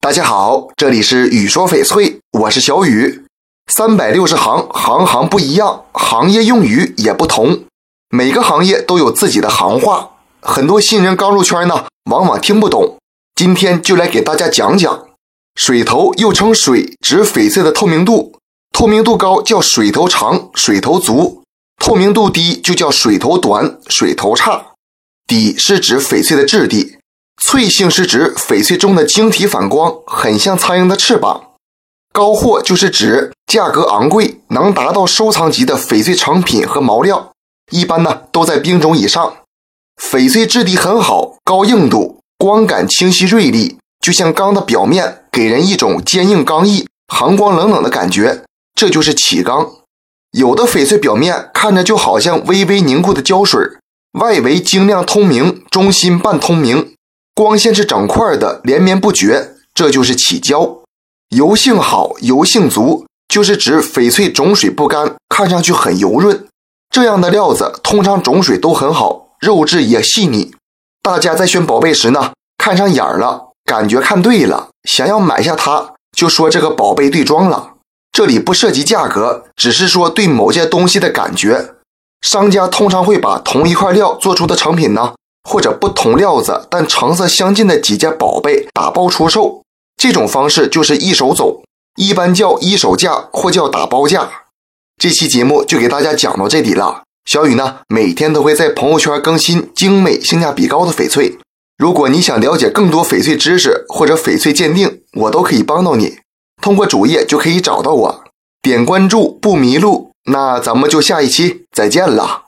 大家好，这里是雨说翡翠，我是小雨。三百六十行，行行不一样，行业用语也不同，每个行业都有自己的行话，很多新人刚入圈呢，往往听不懂。今天就来给大家讲讲，水头又称水，指翡翠的透明度，透明度高叫水头长、水头足，透明度低就叫水头短、水头差。底是指翡翠的质地。翠性是指翡翠中的晶体反光，很像苍蝇的翅膀。高货就是指价格昂贵，能达到收藏级的翡翠成品和毛料，一般呢都在冰种以上。翡翠质地很好，高硬度，光感清晰锐利，就像钢的表面，给人一种坚硬刚毅、寒光冷冷的感觉，这就是起钢。有的翡翠表面看着就好像微微凝固的胶水，外围晶亮透明，中心半透明。光线是整块的，连绵不绝，这就是起胶。油性好，油性足，就是指翡翠种水不干，看上去很油润。这样的料子通常种水都很好，肉质也细腻。大家在选宝贝时呢，看上眼了，感觉看对了，想要买下它，就说这个宝贝对装了。这里不涉及价格，只是说对某件东西的感觉。商家通常会把同一块料做出的成品呢。或者不同料子但成色相近的几件宝贝打包出售，这种方式就是一手走，一般叫一手价或叫打包价。这期节目就给大家讲到这里了。小雨呢，每天都会在朋友圈更新精美、性价比高的翡翠。如果你想了解更多翡翠知识或者翡翠鉴定，我都可以帮到你。通过主页就可以找到我，点关注不迷路。那咱们就下一期再见了。